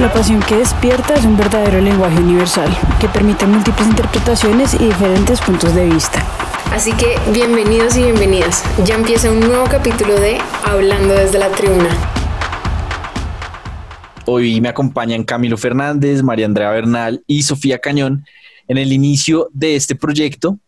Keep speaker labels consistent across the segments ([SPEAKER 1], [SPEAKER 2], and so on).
[SPEAKER 1] La pasión que despierta es un verdadero lenguaje universal que permite múltiples interpretaciones y diferentes puntos de vista.
[SPEAKER 2] Así que bienvenidos y bienvenidas. Ya empieza un nuevo capítulo de Hablando desde la tribuna.
[SPEAKER 3] Hoy me acompañan Camilo Fernández, María Andrea Bernal y Sofía Cañón en el inicio de este proyecto,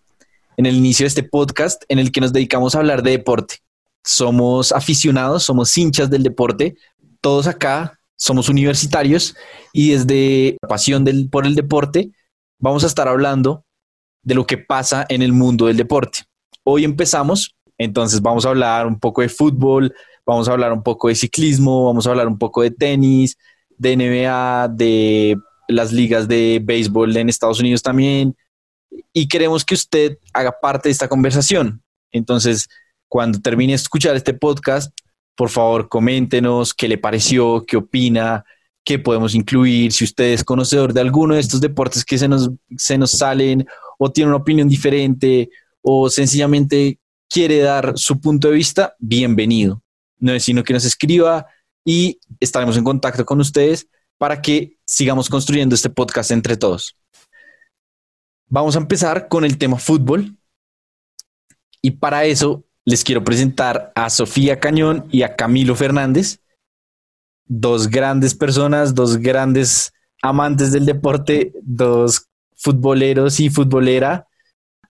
[SPEAKER 3] en el inicio de este podcast en el que nos dedicamos a hablar de deporte. Somos aficionados, somos hinchas del deporte. Todos acá somos universitarios y desde la pasión por el deporte vamos a estar hablando de lo que pasa en el mundo del deporte. Hoy empezamos, entonces vamos a hablar un poco de fútbol, vamos a hablar un poco de ciclismo, vamos a hablar un poco de tenis, de NBA, de las ligas de béisbol en Estados Unidos también. Y queremos que usted haga parte de esta conversación. Entonces, cuando termine de escuchar este podcast, por favor, coméntenos qué le pareció, qué opina, qué podemos incluir, si usted es conocedor de alguno de estos deportes que se nos, se nos salen o tiene una opinión diferente o sencillamente quiere dar su punto de vista, bienvenido. No es sino que nos escriba y estaremos en contacto con ustedes para que sigamos construyendo este podcast entre todos. Vamos a empezar con el tema fútbol. Y para eso les quiero presentar a Sofía Cañón y a Camilo Fernández, dos grandes personas, dos grandes amantes del deporte, dos futboleros y futbolera.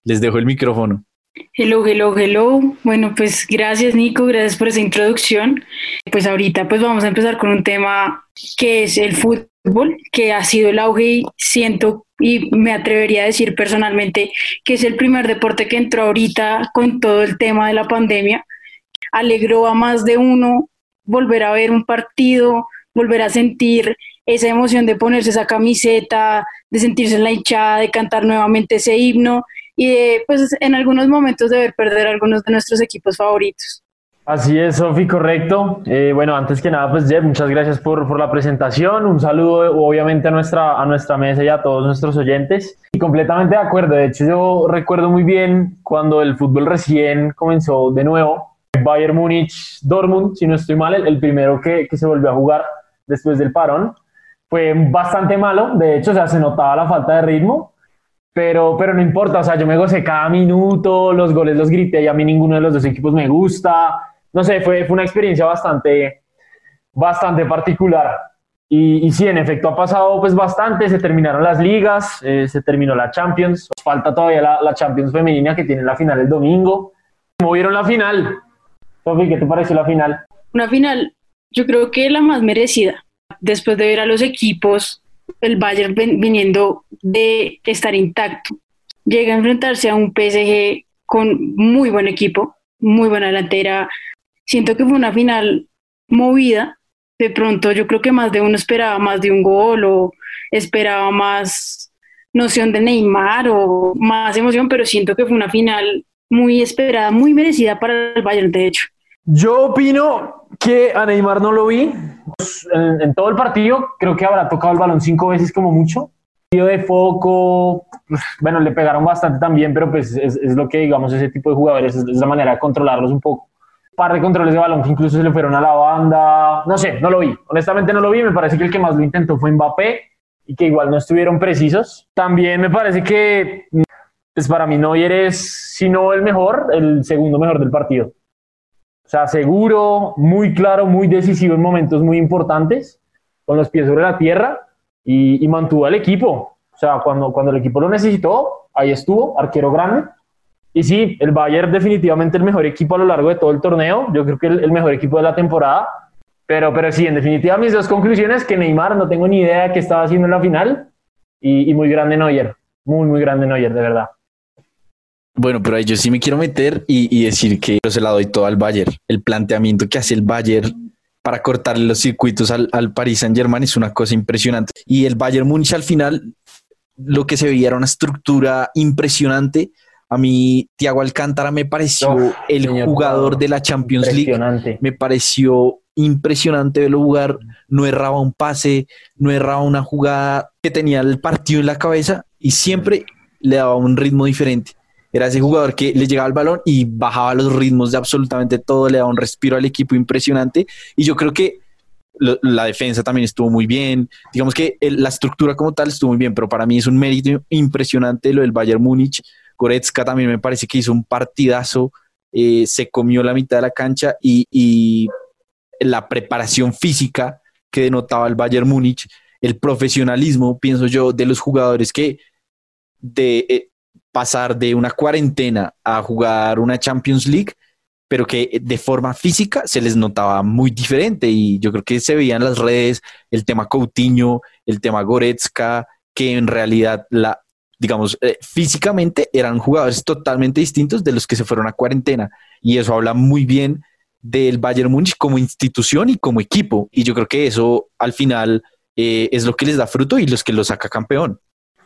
[SPEAKER 3] Les dejo el micrófono.
[SPEAKER 1] Hello, hello, hello. Bueno, pues gracias Nico, gracias por esa introducción. Pues ahorita pues vamos a empezar con un tema que es el fútbol, que ha sido el auge y siento y me atrevería a decir personalmente que es el primer deporte que entró ahorita con todo el tema de la pandemia. Alegró a más de uno volver a ver un partido, volver a sentir esa emoción de ponerse esa camiseta, de sentirse en la hinchada, de cantar nuevamente ese himno y de, pues en algunos momentos de ver perder algunos de nuestros equipos favoritos.
[SPEAKER 4] Así es, Sofi, correcto. Eh, bueno, antes que nada, pues Jeff, muchas gracias por, por, la presentación. Un saludo, obviamente, a nuestra, a nuestra mesa y a todos nuestros oyentes. Y completamente de acuerdo. De hecho, yo recuerdo muy bien cuando el fútbol recién comenzó de nuevo. Bayern Múnich, Dortmund, si no estoy mal, el, el primero que, que, se volvió a jugar después del parón. Fue bastante malo. De hecho, o sea, se notaba la falta de ritmo. Pero, pero no importa, o sea, yo me gocé cada minuto, los goles los grité y a mí ninguno de los dos equipos me gusta no sé, fue, fue una experiencia bastante, bastante particular. Y, y, sí, en efecto ha pasado pues bastante, se terminaron las ligas, eh, se terminó la Champions, falta todavía la, la, Champions femenina que tiene la final el domingo. ¿Cómo vieron la final? Sofi, ¿qué te pareció la final?
[SPEAKER 1] Una final, yo creo que la más merecida, después de ver a los equipos, el Bayern viniendo de estar intacto, llega a enfrentarse a un PSG con muy buen equipo, muy buena delantera, siento que fue una final movida. De pronto yo creo que más de uno esperaba más de un gol o esperaba más noción de Neymar o más emoción, pero siento que fue una final muy esperada, muy merecida para el Bayern, de hecho.
[SPEAKER 4] Yo opino que a Neymar no lo vi en, en todo el partido. Creo que habrá tocado el balón cinco veces como mucho. De foco, bueno, le pegaron bastante también, pero pues es, es lo que digamos ese tipo de jugadores, es, es la manera de controlarlos un poco par de controles de balón que incluso se le fueron a la banda. No sé, no lo vi. Honestamente no lo vi. Me parece que el que más lo intentó fue Mbappé y que igual no estuvieron precisos. También me parece que, pues para mí Neuer es, si no el mejor, el segundo mejor del partido. O sea, seguro, muy claro, muy decisivo en momentos muy importantes, con los pies sobre la tierra y, mantuvo al equipo. O sea, cuando, cuando el equipo lo necesitó, ahí estuvo, arquero grande y sí, el Bayern definitivamente el mejor equipo a lo largo de todo el torneo. Yo creo que el, el mejor equipo de la temporada. Pero, pero sí, en definitiva mis dos conclusiones, que Neymar no tengo ni idea de qué estaba haciendo en la final y, y muy grande Neuer. Muy, muy grande Neuer, de verdad.
[SPEAKER 3] Bueno, pero ahí yo sí me quiero meter y, decir que yo se la doy todo al Bayern. El planteamiento que hace el Bayern para cortarle los circuitos al, al Paris Saint Germain es una cosa impresionante. Y el Bayern Munich al final, lo que se veía era una estructura impresionante. A mí, Thiago Alcántara me pareció el jugador de la Champions League. Me pareció impresionante verlo jugar. No erraba un pase, no erraba una jugada que tenía el partido en la cabeza y siempre le daba un ritmo diferente. Era ese jugador que le llegaba el balón y bajaba los ritmos de absolutamente todo, le daba un respiro al equipo impresionante. Y yo creo que la defensa también estuvo muy bien. Digamos que la estructura como tal estuvo muy bien, pero para mí es un mérito impresionante lo del Bayern Múnich. Goretzka también me parece que hizo un partidazo, eh, se comió la mitad de la cancha y, y, la preparación física que denotaba el Bayern Múnich, el profesionalismo, pienso yo, de los jugadores que de eh, pasar de una cuarentena a jugar una Champions League, pero que de forma física se les notaba muy diferente. Y yo creo que se veían las redes el tema Coutinho, el tema Goretzka, que en realidad la digamos eh, físicamente eran jugadores totalmente distintos de los que se fueron a cuarentena. Y eso habla muy bien del Bayern Múnich como institución y como equipo. Y yo creo que eso al final eh, es lo que les da fruto y los que lo saca campeón.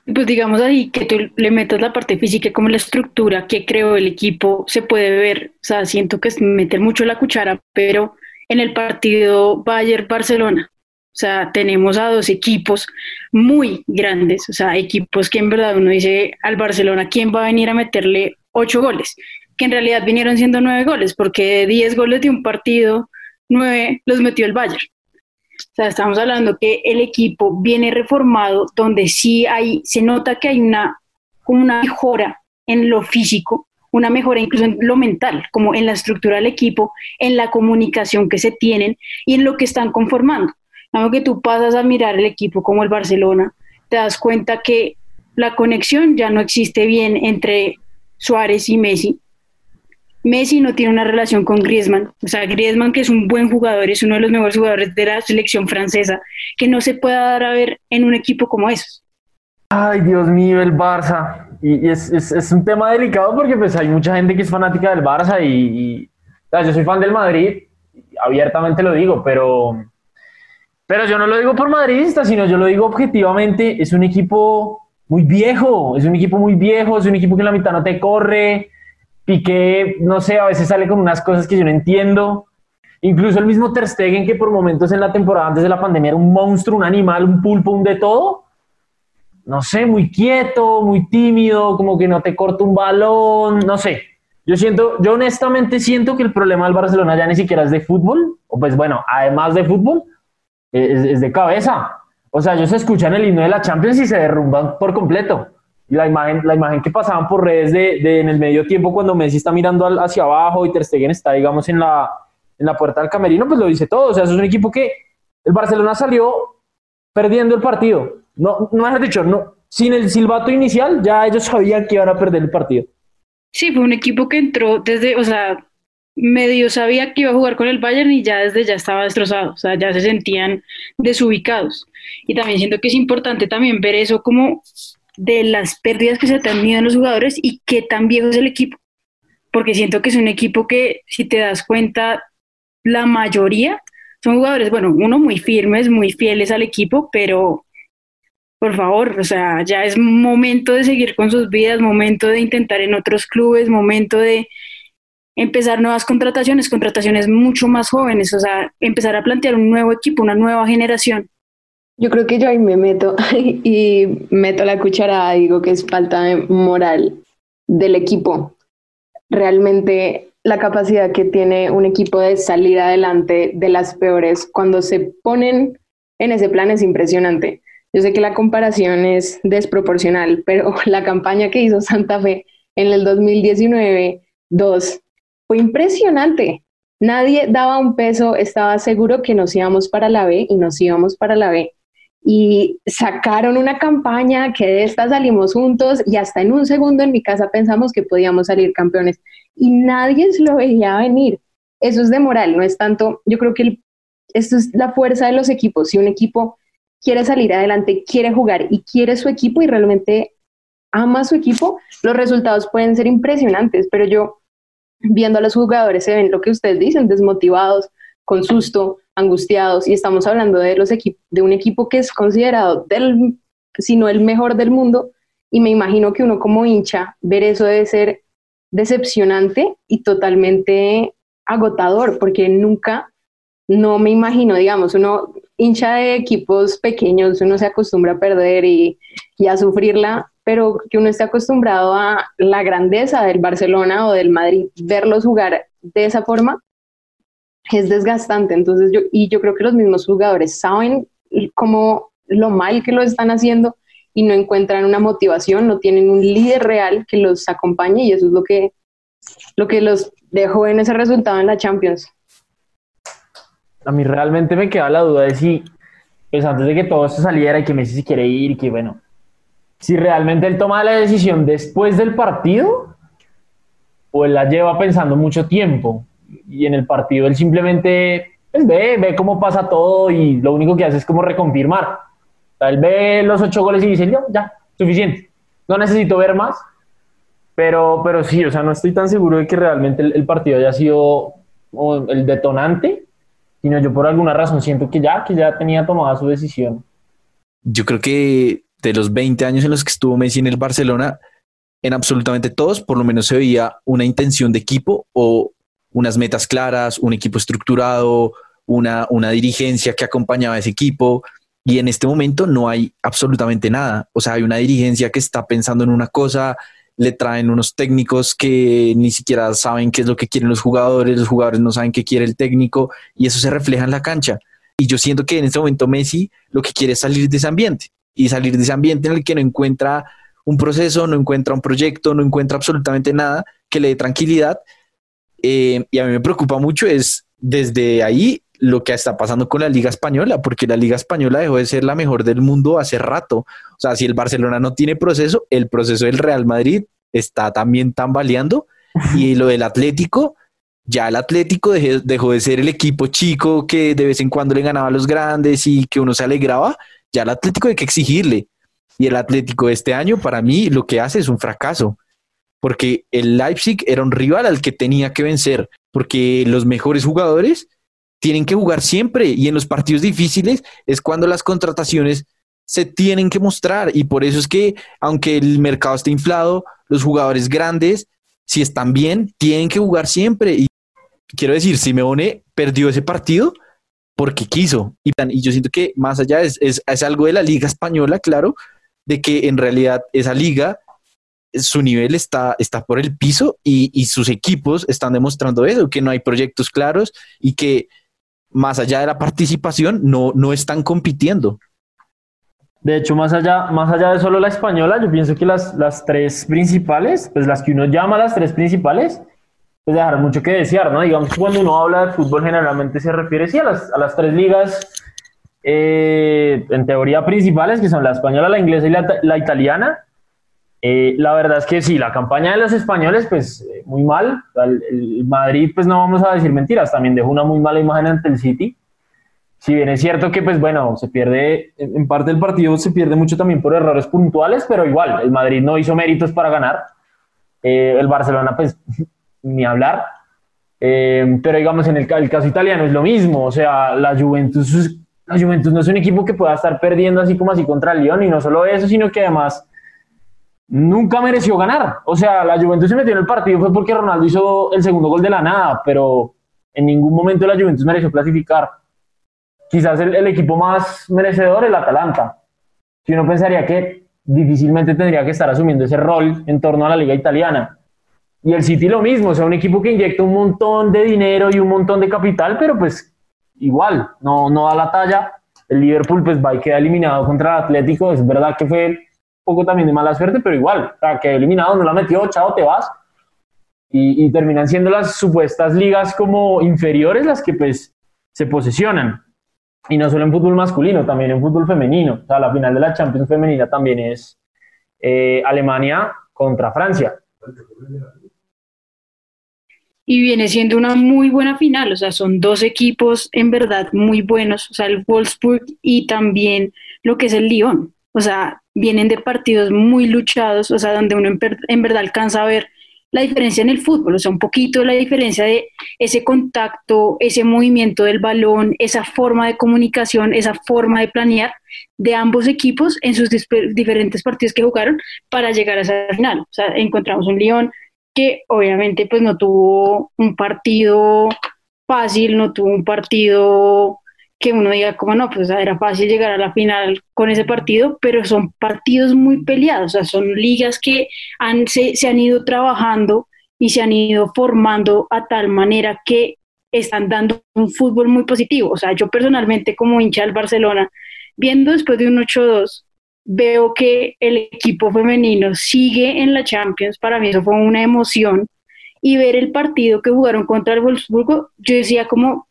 [SPEAKER 1] Pues digamos ahí que tú le metas la parte física como la estructura que creó el equipo se puede ver, o sea, siento que es meter mucho la cuchara, pero en el partido Bayern-Barcelona, o sea, tenemos a dos equipos muy grandes, o sea, equipos que en verdad uno dice al Barcelona, ¿quién va a venir a meterle ocho goles? Que en realidad vinieron siendo nueve goles, porque diez goles de un partido, nueve los metió el Bayern. O sea, estamos hablando que el equipo viene reformado, donde sí hay, se nota que hay una, una mejora en lo físico, una mejora incluso en lo mental, como en la estructura del equipo, en la comunicación que se tienen y en lo que están conformando. Algo que tú pasas a mirar el equipo como el Barcelona, te das cuenta que la conexión ya no existe bien entre Suárez y Messi, Messi no tiene una relación con Griezmann, o sea, Griezmann que es un buen jugador, es uno de los mejores jugadores de la selección francesa, que no se pueda dar a ver en un equipo como esos.
[SPEAKER 4] Ay, Dios mío, el Barça. Y, es, un tema delicado porque pues hay mucha gente que es fanática del Barça y, yo soy fan del Madrid, abiertamente lo digo, pero, pero yo no lo digo por madridista, sino yo lo digo objetivamente, es un equipo muy viejo, es un equipo muy viejo, es un equipo que en la mitad no te corre, Piqué, no sé, a veces sale con unas cosas que yo no entiendo. Incluso el mismo Ter Stegen, que por momentos en la temporada antes de la pandemia era un monstruo, un animal, un pulpo, un de todo. No sé, muy quieto, muy tímido, como que no te corta un balón, no sé. Yo siento, yo honestamente siento que el problema del Barcelona ya ni siquiera es de fútbol, o pues bueno, además de fútbol, es, es de cabeza. O sea, ellos escuchan el himno de la Champions y se derrumban por completo la imagen, la imagen que pasaban por redes de, en el medio tiempo cuando Messi está mirando hacia abajo y Ter Stegen está, digamos, en la, en la puerta del camerino, pues lo dice todo. O sea, es un equipo que el Barcelona salió perdiendo el partido. No, no has dicho, no, sin el silbato inicial ya ellos sabían que iban a perder el partido.
[SPEAKER 1] Sí, fue un equipo que entró desde, o sea, medio sabía que iba a jugar con el Bayern y ya desde ya estaba destrozado, o sea, ya se sentían desubicados. Y también siento que es importante también ver eso como de las pérdidas que se han tenido en los jugadores y qué tan viejo es el equipo. Porque siento que es un equipo que, si te das cuenta, la mayoría son jugadores, bueno, uno muy firmes, muy fieles al equipo, pero por favor, o sea, ya es momento de seguir con sus vidas, momento de intentar en otros clubes, momento de empezar nuevas contrataciones, contrataciones mucho más jóvenes, o sea, empezar a plantear un nuevo equipo, una nueva generación.
[SPEAKER 2] Yo creo que yo ahí me meto y meto la cucharada, digo que es falta de moral del equipo. Realmente la capacidad que tiene un equipo de salir adelante de las peores cuando se ponen en ese plan es impresionante. Yo sé que la comparación es desproporcional, pero la campaña que hizo Santa Fe en el 2019-2 fue impresionante. Nadie daba un peso, estaba seguro que nos íbamos para la B y nos íbamos para la B y sacaron una campaña que de esta salimos juntos y hasta en un segundo en mi casa pensamos que podíamos salir campeones y nadie se lo veía venir. Eso es de moral, no es tanto, yo creo que esto es la fuerza de los equipos. Si un equipo quiere salir adelante, quiere jugar y quiere su equipo y realmente ama su equipo, los resultados pueden ser impresionantes, pero yo viendo a los jugadores se ven lo que ustedes dicen, desmotivados, con susto, angustiados, y estamos hablando de, los de un equipo que es considerado, del, si no el mejor del mundo, y me imagino que uno como hincha, ver eso debe ser decepcionante y totalmente agotador, porque nunca, no me imagino, digamos, uno hincha de equipos pequeños, uno se acostumbra a perder y, y a sufrirla, pero que uno esté acostumbrado a la grandeza del Barcelona o del Madrid, verlos jugar de esa forma, es desgastante. Entonces, yo, y yo creo que los mismos jugadores saben cómo lo mal que lo están haciendo y no encuentran una motivación, no tienen un líder real que los acompañe y eso es lo que, lo que los dejó en ese resultado en la Champions.
[SPEAKER 4] A mí realmente me queda la duda de si, pues antes de que todo esto saliera y que Messi se quiere ir y que bueno, si realmente él toma la decisión después del partido o la lleva pensando mucho tiempo y en el partido él simplemente pues, ve, ve cómo pasa todo y lo único que hace es como reconfirmar. él ve los ocho goles y dice, yo, ya, suficiente, no necesito ver más. Pero, pero sí, o sea, no estoy tan seguro de que realmente el, partido haya sido el detonante, sino yo por alguna razón siento que ya, que ya tenía tomada su decisión.
[SPEAKER 3] Yo creo que de los 20 años en los que estuvo Messi en el Barcelona, en absolutamente todos, por lo menos se veía una intención de equipo o unas metas claras, un equipo estructurado, una, una dirigencia que acompañaba a ese equipo. Y en este momento no hay absolutamente nada. O sea, hay una dirigencia que está pensando en una cosa, le traen unos técnicos que ni siquiera saben qué es lo que quieren los jugadores, los jugadores no saben qué quiere el técnico y eso se refleja en la cancha. Y yo siento que en este momento Messi lo que quiere es salir de ese ambiente y salir de ese ambiente en el que no encuentra un proceso, no encuentra un proyecto, no encuentra absolutamente nada que le dé tranquilidad. Eh, y a mí me preocupa mucho es desde ahí lo que está pasando con la Liga Española, porque la Liga Española dejó de ser la mejor del mundo hace rato. O sea, si el Barcelona no tiene proceso, el proceso del Real Madrid está también tambaleando. Y lo del Atlético, ya el Atlético dejó de ser el equipo chico que de vez en cuando le ganaba a los grandes y que uno se alegraba ya el Atlético hay que exigirle. Y el Atlético de este año, para mí, lo que hace es un fracaso. Porque el Leipzig era un rival al que tenía que vencer. Porque los mejores jugadores tienen que jugar siempre. Y en los partidos difíciles es cuando las contrataciones se tienen que mostrar. Y por eso es que, aunque el mercado esté inflado, los jugadores grandes, si están bien, tienen que jugar siempre. Y quiero decir, Simeone perdió ese partido porque quiso. Y, y yo siento que más allá es, es, es, algo de la liga española, claro, de que en realidad esa liga, su nivel está, está por el piso y, y sus equipos están demostrando eso, que no hay proyectos claros y que más allá de la participación no, no están compitiendo.
[SPEAKER 4] De hecho, más allá, más allá de solo la española, yo pienso que las, las tres principales, pues las que uno llama las tres principales, pues dejar mucho que desear, ¿no? Digamos que cuando uno habla de fútbol generalmente se refiere a las, a las tres ligas, eh, en teoría principales, que son la española, la inglesa y la, la italiana. Eh, la verdad es que sí, la campaña de los españoles, pues eh, muy mal. El, el, Madrid, pues no vamos a decir mentiras, también dejó una muy mala imagen ante el City. Si bien es cierto que, pues bueno, se pierde, en parte del partido se pierde mucho también por errores puntuales, pero igual, el Madrid no hizo méritos para ganar. el Barcelona, pues ni hablar. Eh, pero digamos, en el, caso italiano es lo mismo, o sea, la Juventus, la Juventus no es un equipo que pueda estar perdiendo así como así contra el Lyon, y no solo eso, sino que además nunca mereció ganar. O sea, la Juventus se metió en el partido fue porque Ronaldo hizo el segundo gol de la nada, pero en ningún momento la Juventus mereció clasificar. Quizás el, equipo más merecedor, el Atalanta. Si uno pensaría que difícilmente tendría que estar asumiendo ese rol en torno a la liga italiana y el City lo mismo, o sea, un equipo que inyecta un montón de dinero y un montón de capital, pero pues igual, no, no da la talla. El Liverpool pues va y queda eliminado contra el Atlético, es verdad que fue poco también de mala suerte, pero igual, o sea, quedó eliminado, no la metió, chao, te vas. Y, y terminan siendo las supuestas ligas como inferiores las que pues se posesionan. Y no solo en fútbol masculino, también en fútbol femenino. O sea, la final de la Champions femenina también es eh, Alemania contra Francia
[SPEAKER 1] y viene siendo una muy buena final, o sea, son dos equipos en verdad muy buenos, o sea, el Wolfsburg y también lo que es el Lyon. O sea, vienen de partidos muy luchados, o sea, donde uno en, verdad alcanza a ver la diferencia en el fútbol, o sea, un poquito la diferencia de ese contacto, ese movimiento del balón, esa forma de comunicación, esa forma de planear de ambos equipos en sus diferentes partidos que jugaron para llegar a esa final. O sea, encontramos un Lyon que obviamente pues no tuvo un partido fácil, no tuvo un partido que uno diga como no, pues era fácil llegar a la final con ese partido, pero son partidos muy peleados, o sea, son ligas que han, se, se han ido trabajando y se han ido formando a tal manera que están dando un fútbol muy positivo. O sea, yo personalmente como hincha del Barcelona, viendo después de un 8-2, veo que el equipo femenino sigue en la Champions. Para mí eso fue una emoción. Y ver el partido que jugaron contra el Wolfsburgo, yo decía como,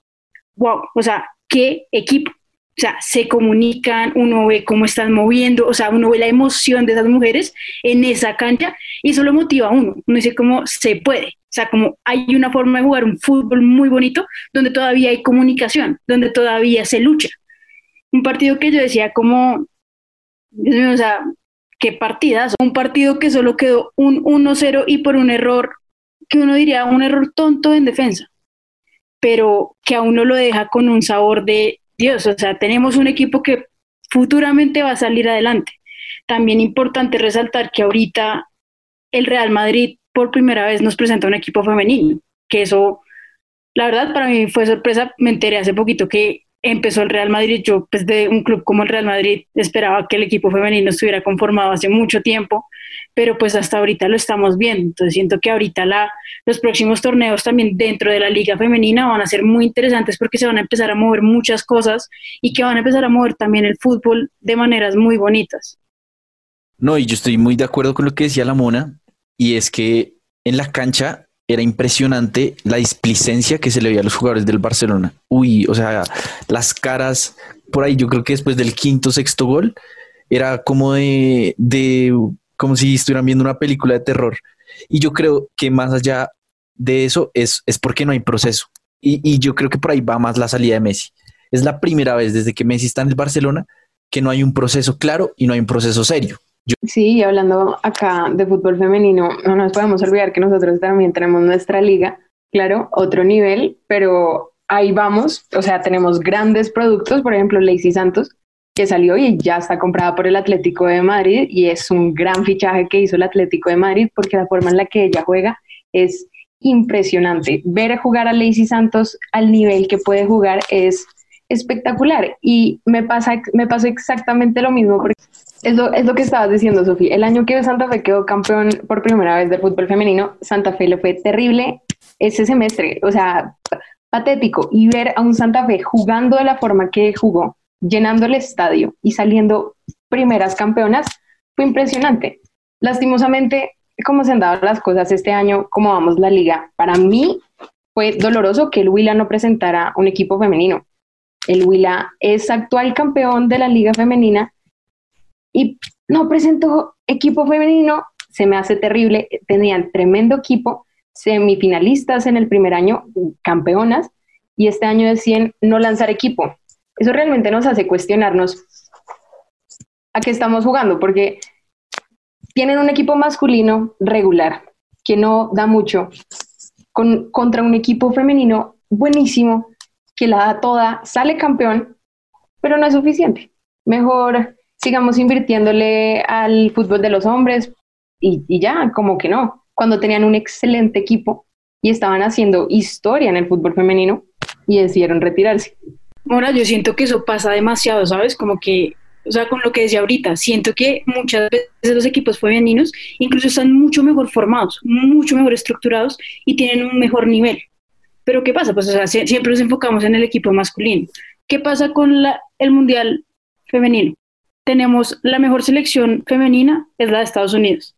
[SPEAKER 1] wow, o sea, qué equipo. O sea, se comunican, uno ve cómo están moviendo, o sea, uno ve la emoción de esas mujeres en esa cancha y eso lo motiva a uno. Uno dice cómo se puede. O sea, como hay una forma de jugar un fútbol muy bonito donde todavía hay comunicación, donde todavía se lucha. Un partido que yo decía como, o sea, qué partidas. Un partido que solo quedó un 1-0 y por un error que uno diría un error tonto en defensa pero que a uno lo deja con un sabor de Dios, o sea, tenemos un equipo que futuramente va a salir adelante. También importante resaltar que ahorita el Real Madrid por primera vez nos presenta un equipo femenino, que eso, la verdad, para mí fue sorpresa. Me enteré hace poquito que empezó el Real Madrid. Yo, pues un club como el Real Madrid, esperaba que el equipo femenino estuviera conformado hace mucho tiempo pero pues hasta ahorita lo estamos viendo. Entonces siento que ahorita los próximos torneos también dentro de la liga femenina van a ser muy interesantes porque se van a empezar a mover muchas cosas y que van a empezar a mover también el fútbol de maneras muy bonitas.
[SPEAKER 3] No, y yo estoy muy de acuerdo con lo que decía la Mona, y es que en la cancha era impresionante la displicencia que se le veía a los jugadores del Barcelona. Uy, o sea, las caras por ahí, yo creo que después del quinto, sexto gol, era como de como si estuvieran viendo una película de terror. Y yo creo que más allá de eso es, es porque no hay proceso. Y, y, yo creo que por ahí va más la salida de Messi. Es la primera vez desde que Messi está en el Barcelona que no hay un proceso claro y no hay un proceso serio.
[SPEAKER 2] Sí, y hablando acá de fútbol femenino, no nos podemos olvidar que nosotros también tenemos nuestra liga, claro, otro nivel, pero ahí vamos, o sea, tenemos grandes productos, por ejemplo, Lacey Santos, que salió y ya está comprada por el Atlético de Madrid y es un gran fichaje que hizo el Atlético de Madrid porque la forma en la que ella juega es impresionante. Ver jugar a Lacey Santos al nivel que puede jugar es espectacular y me pasa, me pasa exactamente lo mismo porque es lo, es lo que estabas diciendo, Sofía. El año que Santa Fe quedó campeón por primera vez de fútbol femenino, Santa Fe le fue terrible ese semestre, o sea, patético. Y ver a un Santa Fe jugando de la forma que jugó, llenando el estadio y saliendo primeras campeonas, fue impresionante. Lastimosamente, como se han dado las cosas este año, como vamos la liga, para mí fue doloroso que el Huila no presentara un equipo femenino. El Huila es actual campeón de la liga femenina y no presentó equipo femenino, se me hace terrible, tenían tremendo equipo, semifinalistas en el primer año, campeonas, y este año decían no lanzar equipo eso realmente nos hace cuestionarnos a qué estamos jugando, porque tienen un equipo masculino regular, que no da mucho, con, contra un equipo femenino buenísimo, que la da toda, sale campeón, pero no es suficiente. Mejor sigamos invirtiéndole al fútbol de los hombres y ya, como que no. Cuando tenían un excelente equipo y estaban haciendo historia en el fútbol femenino y decidieron retirarse.
[SPEAKER 1] Ahora, yo siento que eso pasa demasiado, ¿sabes? Como que, o sea, con lo que decía ahorita, siento que muchas veces los equipos femeninos incluso están mucho mejor formados, mucho mejor estructurados y tienen un mejor nivel. Pero ¿qué pasa? Pues o sea, siempre nos enfocamos en el equipo masculino. ¿Qué pasa con la, el Mundial femenino? Tenemos la mejor selección femenina, es la de Estados Unidos.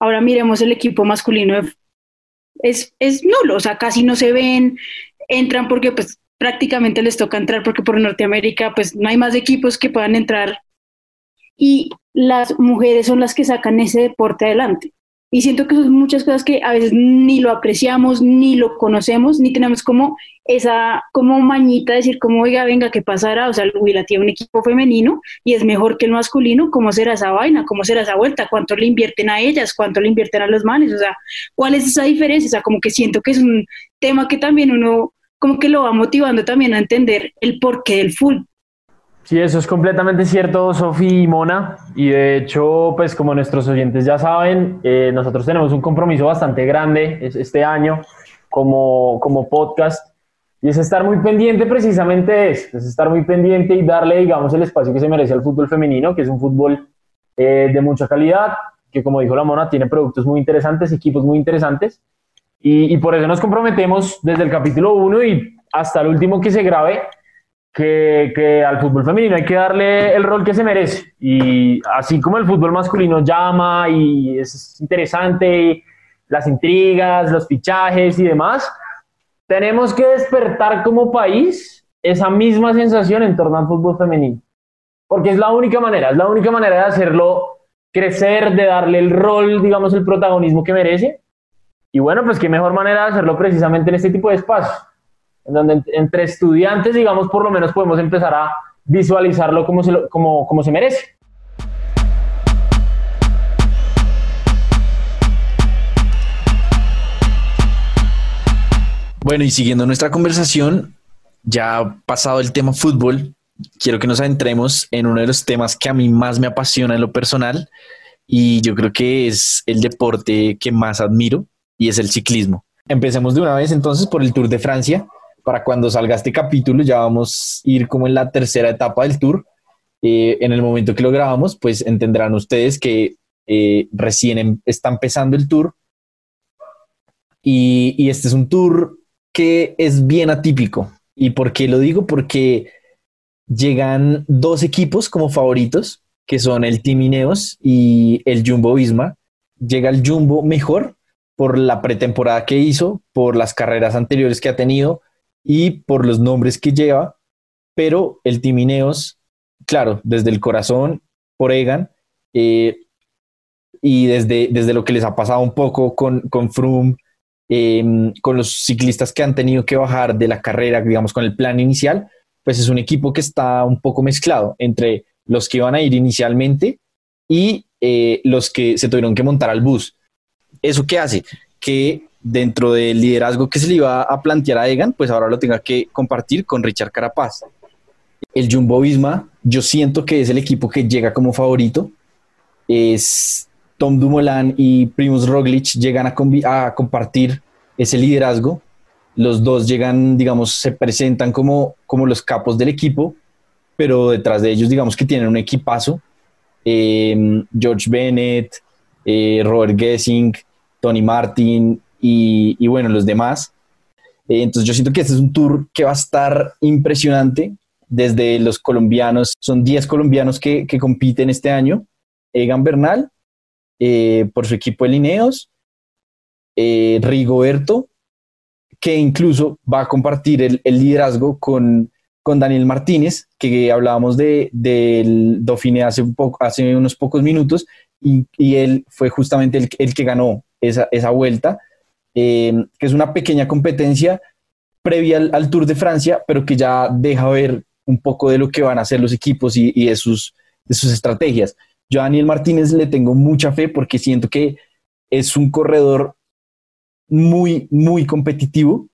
[SPEAKER 1] Ahora miremos el equipo masculino. Es, es nulo, o sea, casi no se ven, entran porque pues prácticamente les toca entrar porque por Norteamérica pues no hay más equipos que puedan entrar y las mujeres son las que sacan ese deporte adelante. Y siento que son muchas cosas que a veces ni lo apreciamos, ni lo conocemos, ni tenemos como esa como mañita de decir como, oiga, venga, ¿qué pasará? O sea, el Huila tiene un equipo femenino y es mejor que el masculino, ¿cómo será esa vaina? ¿Cómo será esa vuelta? ¿Cuánto le invierten a ellas? ¿Cuánto le invierten a los manes? O sea, ¿cuál es esa diferencia? O sea, como que siento que es un tema que también uno como que lo va motivando también a entender el porqué del full.
[SPEAKER 4] Sí, eso es completamente cierto, Sofi y Mona. Y de hecho, pues como nuestros oyentes ya saben, eh, nosotros tenemos un compromiso bastante grande este año como, como podcast. Y es estar muy pendiente precisamente de eso, es estar muy pendiente y darle, digamos, el espacio que se merece al fútbol femenino, que es un fútbol eh, de mucha calidad, que como dijo la Mona, tiene productos muy interesantes, equipos muy interesantes. Y, y por eso nos comprometemos desde el capítulo 1 y hasta el último que se grabe que, que, al fútbol femenino hay que darle el rol que se merece. Y así como el fútbol masculino llama y es interesante, las intrigas, los fichajes y demás, tenemos que despertar como país esa misma sensación en torno al fútbol femenino. Porque es la única manera, es la única manera de hacerlo crecer, de darle el rol, digamos, el protagonismo que merece. Y bueno, pues qué mejor manera de hacerlo precisamente en este tipo de espacios en donde entre estudiantes, digamos, por lo menos podemos empezar a visualizarlo como se, como, como se merece.
[SPEAKER 3] Bueno, y siguiendo nuestra conversación, ya pasado el tema fútbol, quiero que nos adentremos en uno de los temas que a mí más me apasiona en lo personal y yo creo que es el deporte que más admiro y es el ciclismo. Empecemos de una vez entonces por el Tour de Francia, para cuando salga este capítulo ya vamos a ir como en la tercera etapa del tour. Eh, en el momento que lo grabamos, pues entenderán ustedes que eh, recién em, está empezando el tour. Y, y, este es un tour que es bien atípico. ¿Y por qué lo digo? Porque llegan dos equipos como favoritos, que son el Team Ineos y el Jumbo Visma. Llega el Jumbo mejor por la pretemporada que hizo, por las carreras anteriores que ha tenido, y por los nombres que lleva, pero el Timineos, claro, desde el corazón, por Egan, eh, y desde, desde lo que les ha pasado un poco con, con Froome, em, con los ciclistas que han tenido que bajar de la carrera, digamos, con el plan inicial, pues es un equipo que está un poco mezclado entre los que iban a ir inicialmente y eh, los que se tuvieron que montar al bus. ¿Eso qué hace? Que dentro del liderazgo que se le iba a plantear a Egan, pues ahora lo tenga que compartir con Richard Carapaz. El Jumbo Visma, yo siento que es el equipo que llega como favorito. Es Tom Dumoulin y Primus Roglic llegan a, compartir ese liderazgo. Los dos llegan, digamos, se presentan como, como los capos del equipo, pero detrás de ellos, digamos que tienen un equipazo. Eh, George Bennett, eh, Robert Gessing, Tony Martin, y, bueno, los demás. Eh, entonces yo siento que este es un tour que va a estar impresionante desde los colombianos. Son 10 colombianos que, que, compiten este año. Egan Bernal, eh, por su equipo de Lineos, eh, Rigoberto, que incluso va a compartir el, liderazgo con, con, Daniel Martínez, que hablábamos del de, Dauphiné hace, un poco, hace unos pocos minutos, y, y él fue justamente el, el que ganó esa, esa vuelta. Em, que es una pequeña competencia previa al, Tour de Francia, pero que ya deja ver un poco de lo que van a hacer los equipos y, de, sus, de sus estrategias. Yo a Daniel Martínez le tengo mucha fe porque siento que es un corredor muy, muy competitivo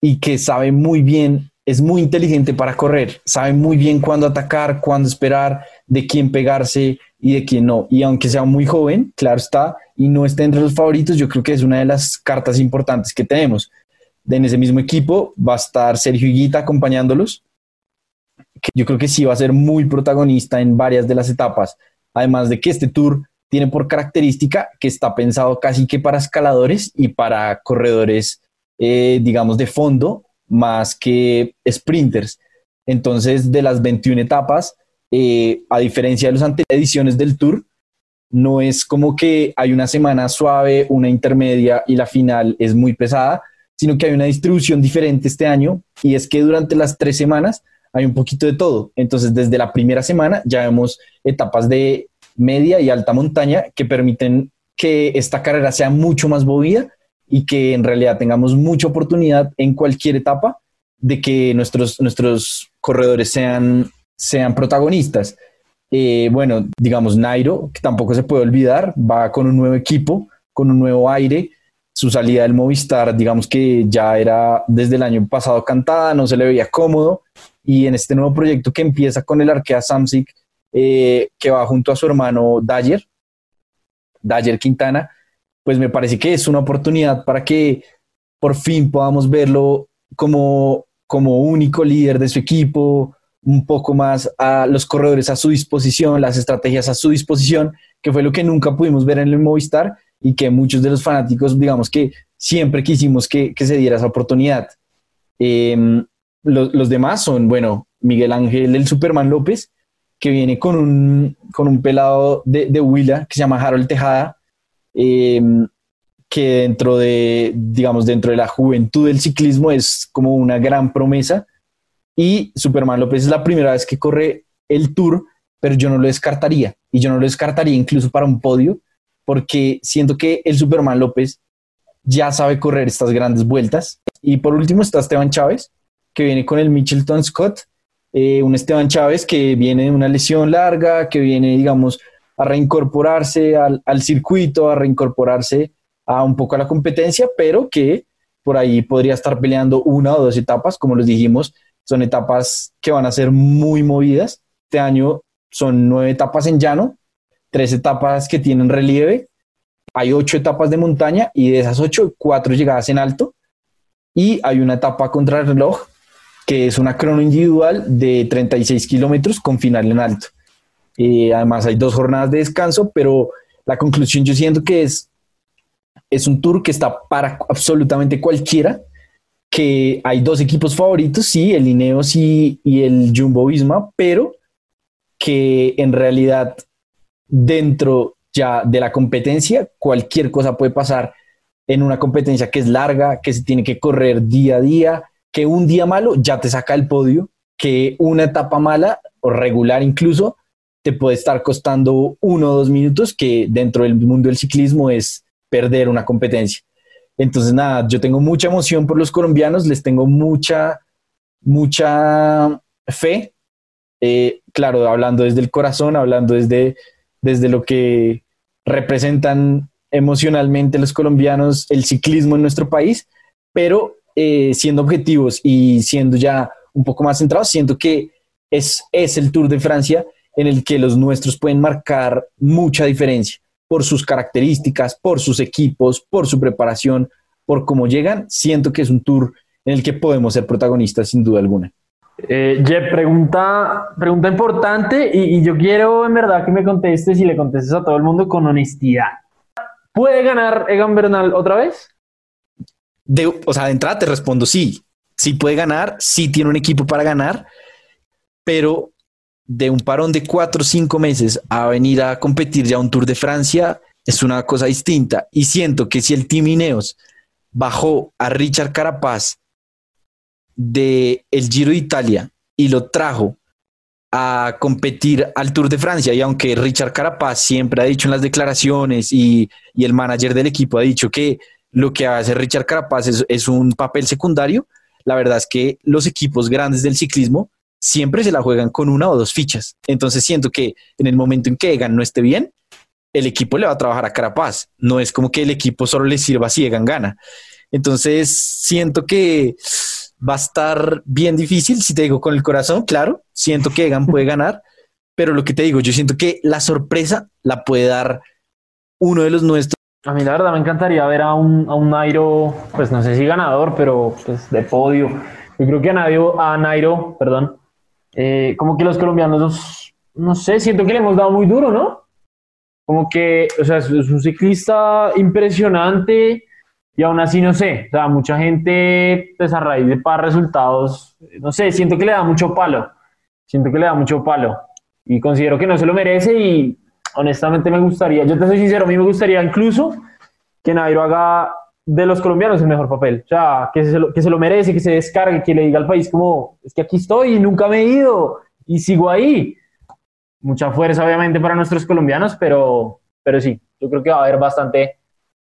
[SPEAKER 3] y que sabe muy bien, es muy inteligente para correr, sabe muy bien cuándo atacar, cuándo esperar, de quién pegarse y de quién no. Y aunque sea muy joven, claro está, y no esté entre los favoritos, yo creo que es una de las cartas importantes que tenemos. En ese mismo equipo va a estar Sergio Higuita acompañándolos, que yo creo que sí va a ser muy protagonista en varias de las etapas, además de que este tour tiene por característica que está pensado casi que para escaladores y para corredores, eh, digamos, de fondo, más que sprinters. Entonces, de las 21 etapas, eh, a diferencia de las anteriores ediciones del tour, no es como que hay una semana suave, una intermedia y la final es muy pesada, sino que hay una distribución diferente este año y es que durante las tres semanas hay un poquito de todo. Entonces, desde la primera semana ya vemos etapas de media y alta montaña que permiten que esta carrera sea mucho más movida y que en realidad tengamos mucha oportunidad en cualquier etapa de que nuestros, nuestros corredores sean, sean protagonistas. Eh, bueno, digamos, Nairo, que tampoco se puede olvidar, va con un nuevo equipo, con un nuevo aire. Su salida del Movistar, digamos que ya era desde el año pasado cantada, no se le veía cómodo. Y en este nuevo proyecto que empieza con el Arkea Samsic, eh, que va junto a su hermano Dyer, Dyer Quintana, pues me parece que es una oportunidad para que por fin podamos verlo como, como único líder de su equipo, un poco más a los corredores a su disposición, las estrategias a su disposición, que fue lo que nunca pudimos ver en el Movistar y que muchos de los fanáticos, digamos que siempre quisimos que, se diera esa oportunidad. Em, los, demás son, bueno, Miguel Ángel, el Superman López, que viene con un, con un pelado de, de Huila que se llama Harold Tejada, em, que dentro de, digamos, dentro de la juventud del ciclismo es como una gran promesa y Superman López es la primera vez que corre el Tour, pero yo no lo descartaría. Y yo no lo descartaría incluso para un podio, porque siento que el Superman López ya sabe correr estas grandes vueltas. Y por último está Esteban Chávez, que viene con el Mitchelton Scott, eh, un Esteban Chávez que viene de una lesión larga, que viene, digamos, a reincorporarse al, al, circuito, a reincorporarse a un poco a la competencia, pero que por ahí podría estar peleando una o dos etapas, como les dijimos, son etapas que van a ser muy movidas. Este año son nueve etapas en llano, tres etapas que tienen relieve, hay ocho etapas de montaña y de esas ocho, cuatro llegadas en alto. Y hay una etapa contra el reloj, que es una crono individual de 36 kilómetros con final en alto. Eh, además hay dos jornadas de descanso, pero la conclusión yo siento que es, es un tour que está para absolutamente cualquiera que hay dos equipos favoritos, sí, el Ineos y, y el Jumbo Visma, pero que en realidad dentro ya de la competencia cualquier cosa puede pasar en una competencia que es larga, que se tiene que correr día a día, que un día malo ya te saca el podio, que una etapa mala o regular incluso te puede estar costando uno o dos minutos, que dentro del mundo del ciclismo es perder una competencia. Entonces, nada, yo tengo mucha emoción por los colombianos, les tengo mucha, mucha fe. Eh, claro, hablando desde el corazón, hablando desde, desde lo que representan emocionalmente los colombianos el ciclismo en nuestro país, pero eh, siendo objetivos y siendo ya un poco más centrados, siento que es, es el Tour de Francia en el que los nuestros pueden marcar mucha diferencia por sus características, por sus equipos, por su preparación, por cómo llegan, siento que es un tour en el que podemos ser protagonistas sin duda alguna.
[SPEAKER 4] Eh, Jeff, pregunta, pregunta importante y, yo quiero en verdad que me contestes y le contestes a todo el mundo con honestidad. ¿Puede ganar Egan Bernal otra vez?
[SPEAKER 3] De, o sea, de entrada te respondo sí. Sí puede ganar, sí tiene un equipo para ganar, pero de un parón de cuatro o cinco meses a venir a competir ya un Tour de Francia es una cosa distinta. Y siento que si el Team Ineos bajó a Richard Carapaz de el Giro de Italia y lo trajo a competir al Tour de Francia, y aunque Richard Carapaz siempre ha dicho en las declaraciones y, el manager del equipo ha dicho que lo que hace Richard Carapaz es, es un papel secundario, la verdad es que los equipos grandes del ciclismo siempre se la juegan con una o dos fichas. Entonces siento que en el momento en que Egan no esté bien, el equipo le va a trabajar a Carapaz. No es como que el equipo solo le sirva si Egan gana. Entonces siento que va a estar bien difícil, si te digo con el corazón, claro, siento que Egan puede ganar, pero lo que te digo, yo siento que la sorpresa la puede dar uno de los nuestros.
[SPEAKER 4] A mí la verdad me encantaría ver a un, a un Nairo, pues no sé si ganador, pero pues de podio. Yo creo que a Nairo, a Nairo perdón, eh, como que los colombianos, no sé, siento que le hemos dado muy duro, ¿no? Como que, o sea, es, un ciclista impresionante y aún así, no sé, o sea, mucha gente, pues a raíz de par resultados, no sé, siento que le da mucho palo, siento que le da mucho palo y considero que no se lo merece y honestamente me gustaría, yo te soy sincero, a mí me gustaría incluso que Nairo haga de los colombianos el mejor papel. O sea, que se, lo, que se lo merece, que se descargue, que le diga al país como, es que aquí estoy y nunca me he ido y sigo ahí. Mucha fuerza obviamente para nuestros colombianos, pero, pero sí, yo creo que va a haber bastante,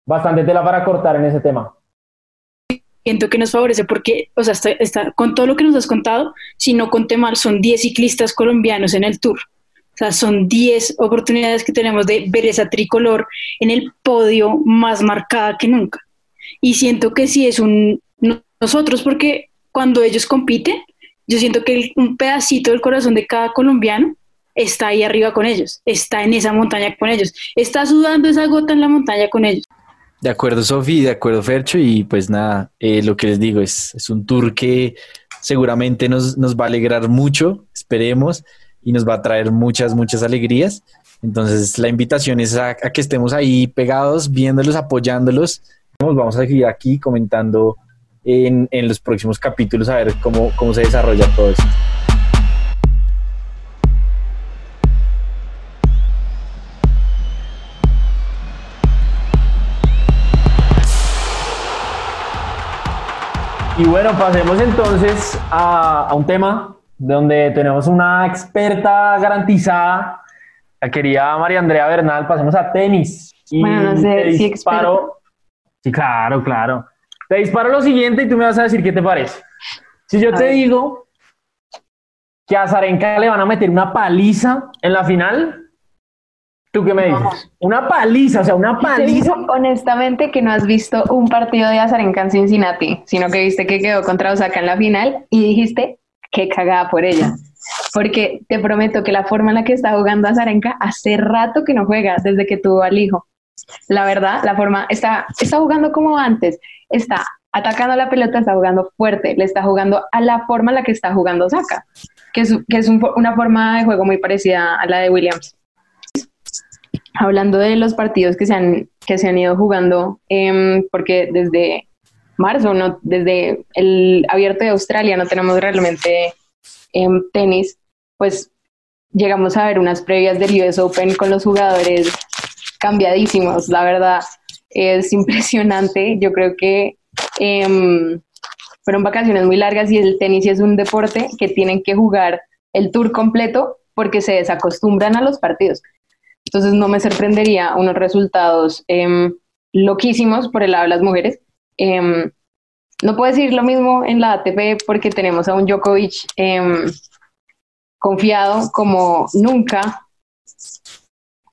[SPEAKER 4] bastante tela para cortar en ese tema.
[SPEAKER 1] Siento que nos favorece porque, o sea, está, está- con todo lo que nos has contado, si no conté mal, son 10 ciclistas colombianos en el Tour. O sea, son 10 oportunidades que tenemos de ver esa tricolor en el podio más marcada que nunca. Y siento que sí es un no- nosotros, porque cuando ellos compiten, yo siento que un pedacito del corazón de cada colombiano está ahí arriba con ellos, está en esa montaña con ellos, está sudando esa gota en la montaña con ellos.
[SPEAKER 3] De acuerdo, Sofi, de acuerdo, Fercho, y pues nada, eh, lo que les digo es, es un tour que seguramente nos, nos va a alegrar mucho, esperemos, y nos va a traer muchas, muchas alegrías. Entonces, la invitación es a, a que estemos ahí pegados, viéndolos, apoyándolos. Vamos a seguir aquí comentando en, en los próximos capítulos a ver cómo, cómo se desarrolla todo esto.
[SPEAKER 4] Y bueno, pasemos entonces a, a un tema donde tenemos una experta garantizada, la querida María Andrea Bernal. Pasemos a tenis. Y
[SPEAKER 2] Bueno, no sé si
[SPEAKER 4] disparo. Sí, claro, claro. Te disparo lo siguiente y tú me vas a decir qué te parece. Si yo
[SPEAKER 2] A
[SPEAKER 4] te
[SPEAKER 2] ver.
[SPEAKER 4] digo que a Zarenka le van a meter una paliza en la final, ¿tú qué me
[SPEAKER 2] No.
[SPEAKER 4] dices? Una paliza, o sea, una paliza.
[SPEAKER 2] digo honestamente que no has visto un partido de Azarenka en Cincinnati, sino que viste que quedó contra Osaka en la final y dijiste que cagada por ella. Porque te prometo que la forma en la que está jugando Azarenka hace rato que no juega, desde que tuvo al hijo. La verdad, la forma está, está jugando como antes, está atacando la pelota, está jugando fuerte, le está jugando a la forma en la que está jugando Osaka, que es, que es una forma de juego muy parecida a la de Williams. Hablando de los partidos que se han, que se han ido jugando, em, porque desde marzo, no, desde el abierto de Australia no tenemos realmente em, tenis, pues llegamos a ver unas previas del US Open con los jugadores cambiadísimos, la verdad es impresionante, yo creo que em, fueron vacaciones muy largas y el tenis es un deporte que tienen que jugar el tour completo porque se desacostumbran a los partidos. Entonces no me sorprendería unos resultados em, loquísimos por el lado de las mujeres. Em, no puedo decir lo mismo en la ATP porque tenemos a un Djokovic em, confiado como nunca,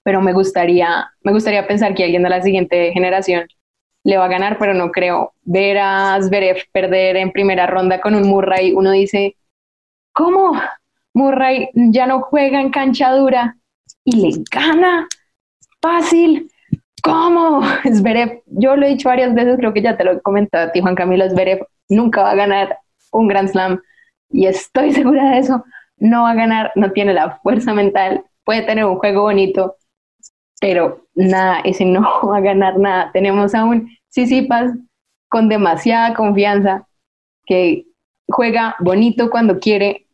[SPEAKER 2] pero me gustaría, me gustaría pensar que alguien de la siguiente generación le va a ganar, pero no creo. Ver a Zverev perder en primera ronda con un Murray, uno dice, ¿cómo? Murray ya no juega en cancha dura y le gana fácil. ¿Cómo? Zverev, yo lo he dicho varias veces, creo que ya te lo he comentado a ti, Juan Camilo Zverev, nunca va a ganar un Grand Slam y estoy segura de eso. No va a ganar, no tiene la fuerza mental, puede tener un juego bonito, pero nada, ese no va a ganar nada. Tenemos a un Sisipas con demasiada confianza que juega bonito cuando quiere,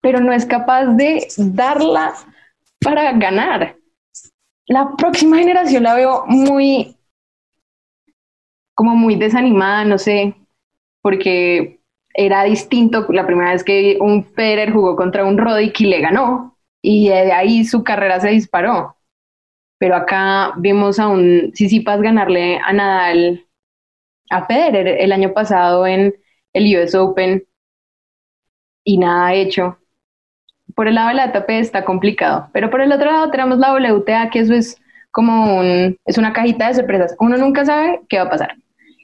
[SPEAKER 2] pero no es capaz de darla para ganar. La próxima generación la veo muy, como muy desanimada, no sé, porque era distinto la primera vez que un Federer jugó contra un Roddick y le ganó, y de ahí su carrera se disparó. Pero acá vimos a un Sisipas ganarle a Nadal, a Federer el año pasado en el US Open y nada hecho por el lado de la ATP está complicado, pero por el otro lado tenemos la WTA, que eso es como un, es una cajita de sorpresas. Uno nunca sabe qué va a pasar.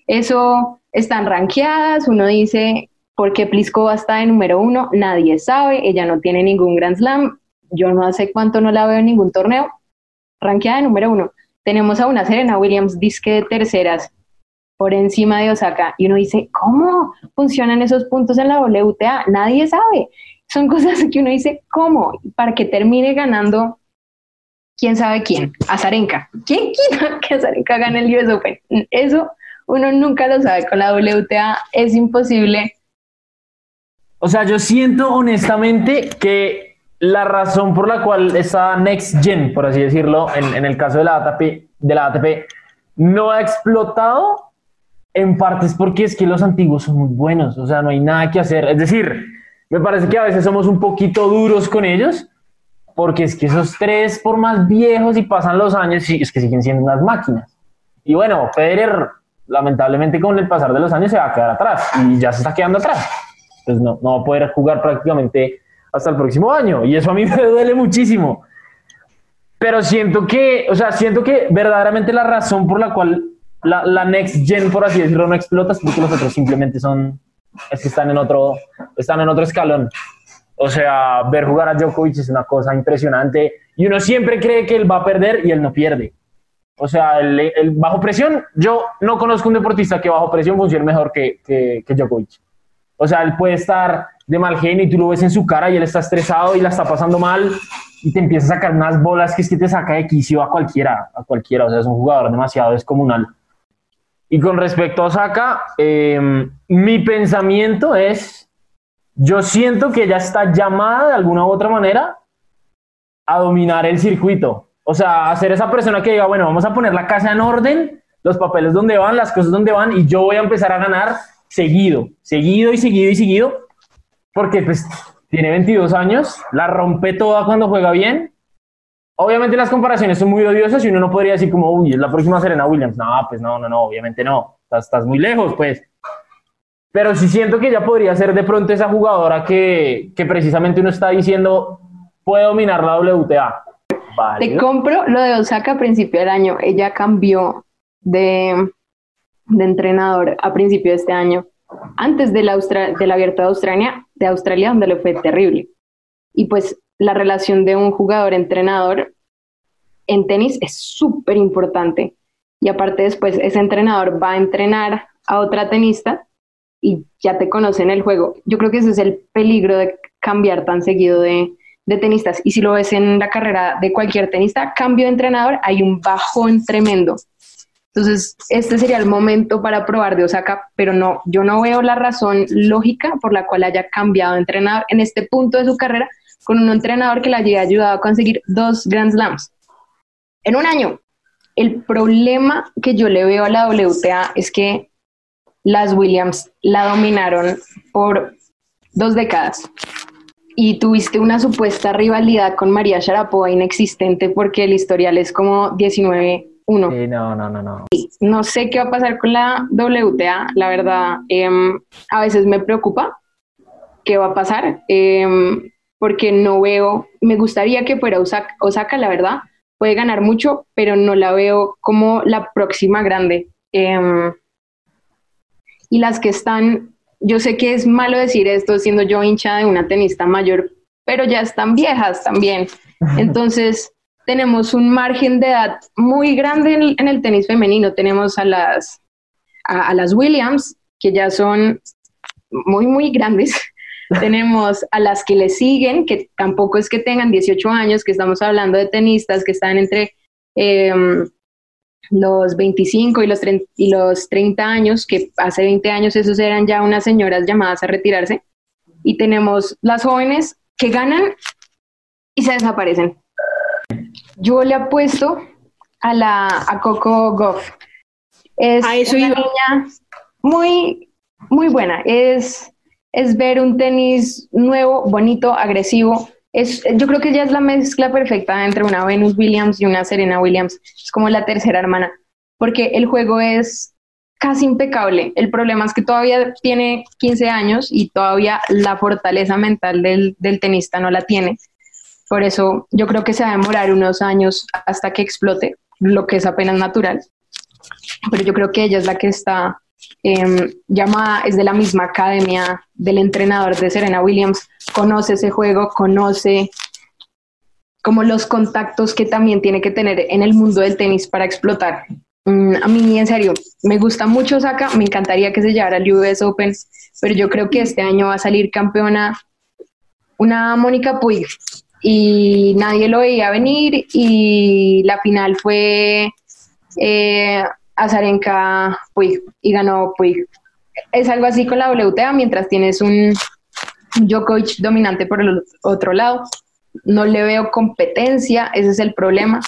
[SPEAKER 2] Eso están rankeadas, uno dice, ¿por qué Pliskova está de número uno? Nadie sabe, ella no tiene ningún Grand Slam, yo no sé cuánto no la veo en ningún torneo. Rankeada de número uno. Tenemos a una Serena Williams, disque de terceras, por encima de Osaka, y uno dice, ¿cómo funcionan esos puntos en la WTA? Nadie sabe son cosas que uno dice, ¿cómo? Para que termine ganando, quién sabe quién, Azarenka. ¿Quién quita que Azarenka gane el US Open? Eso uno nunca lo sabe. Con la WTA es imposible.
[SPEAKER 4] O sea, yo siento honestamente que la razón por la cual esa Next Gen, por así decirlo, en, el caso de la, ATP, de la ATP, no ha explotado, en parte es porque es que los antiguos son muy buenos, o sea, no hay nada que hacer. Es decir, me parece que a veces somos un poquito duros con ellos, porque es que esos tres, por más viejos y pasan los años, es que siguen siendo unas máquinas. Y bueno, Federer, lamentablemente con el pasar de los años se va a quedar atrás y ya se está quedando atrás. Pues no, no va a poder jugar prácticamente hasta el próximo año. Y eso a mí me duele muchísimo. Pero siento que, o sea, siento que verdaderamente la razón por la cual la, la next gen, por así decirlo, no explota es porque los otros simplemente son, es que están en otro, están en otro escalón. O sea, ver jugar a Djokovic es una cosa impresionante y uno siempre cree que él va a perder y él no pierde. O sea, el, bajo presión, yo no conozco un deportista que bajo presión funcione mejor que, que, que Djokovic. O sea, él puede estar de mal genio y tú lo ves en su cara y él está estresado y la está pasando mal y te empieza a sacar unas bolas que es que te saca de quicio a cualquiera, a cualquiera. O sea, es un jugador demasiado descomunal. Y con respecto a Osaka, eh, mi pensamiento es yo siento que ella está llamada de alguna u otra manera a dominar el circuito. O sea, a ser esa persona que diga, bueno, vamos a poner la casa en orden, los papeles donde van, las cosas donde van, y yo voy a empezar a ganar seguido, seguido y seguido y seguido, porque pues tiene 22 años, la rompe toda cuando juega bien. Obviamente las comparaciones son muy odiosas y uno no podría decir como, uy, es la próxima Serena Williams. No, pues no, no, no, obviamente no. Estás, estás muy lejos, pues. Pero sí siento que ella podría ser de pronto esa jugadora que, que precisamente uno está diciendo puede dominar la WTA.
[SPEAKER 2] Vale. Te compro lo de Osaka a principio del año. Ella cambió de, de entrenador a principio de este año, antes del, Austra abierto de Australia, de Australia, donde le fue terrible. Y pues la relación de un jugador-entrenador en tenis es súper importante. Y aparte después ese entrenador va a entrenar a otra tenista y ya te conocen el juego. Yo creo que ese es el peligro de cambiar tan seguido de, de tenistas. Y si lo ves en la carrera de cualquier tenista, cambio de entrenador, hay un bajón tremendo. Entonces, este sería el momento para probar de Osaka, pero no, yo no veo la razón lógica por la cual haya cambiado de entrenador en este punto de su carrera con un entrenador que le haya ayudado a conseguir dos Grand Slams en un año. El problema que yo le veo a la WTA es que las Williams la dominaron por dos décadas y tuviste una supuesta rivalidad con María Sharapova inexistente porque el historial es como 19-1.
[SPEAKER 4] Sí, no, no, no, no.
[SPEAKER 2] No sé qué va a pasar con la WTA, la verdad, em, a veces me preocupa qué va a pasar, em, porque no veo, me gustaría que fuera Osaka, Osaka, la verdad, puede ganar mucho, pero no la veo como la próxima grande. Em, y las que están, yo sé que es malo decir esto siendo yo hincha de una tenista mayor, pero ya están viejas también. Entonces, tenemos un margen de edad muy grande en el, tenis femenino. Tenemos a las, a, las Williams, que ya son muy, muy grandes. tenemos a las que le siguen, que tampoco es que tengan 18 años, que estamos hablando de tenistas que están entre em, los 25 y los, 30, y los 30 años, que hace 20 años esos eran ya unas señoras llamadas a retirarse, y tenemos las jóvenes que ganan y se desaparecen. Yo le apuesto a la a Coco Goff. Es una niña muy, muy buena. Es, es ver un tenis nuevo, bonito, agresivo, es, yo creo que ella es la mezcla perfecta entre una Venus Williams y una Serena Williams. Es como la tercera hermana, porque el juego es casi impecable. El problema es que todavía tiene 15 años y todavía la fortaleza mental del, del tenista no la tiene. Por eso yo creo que se va a demorar unos años hasta que explote, lo que es apenas natural. Pero yo creo que ella es la que está eh, llamada, es de la misma academia del entrenador de Serena Williams, conoce ese juego, conoce como los contactos que también tiene que tener en el mundo del tenis para explotar. Mm, a mí, en serio, me gusta mucho Saka, me encantaría que se llevara al US Open, pero yo creo que este año va a salir campeona una Mónica Puig y nadie lo veía venir y la final fue eh, Azarenka Puig y ganó Puig. Es algo así con la WTA, mientras tienes un Djokovic dominante por el otro lado. No le veo competencia, ese es el problema.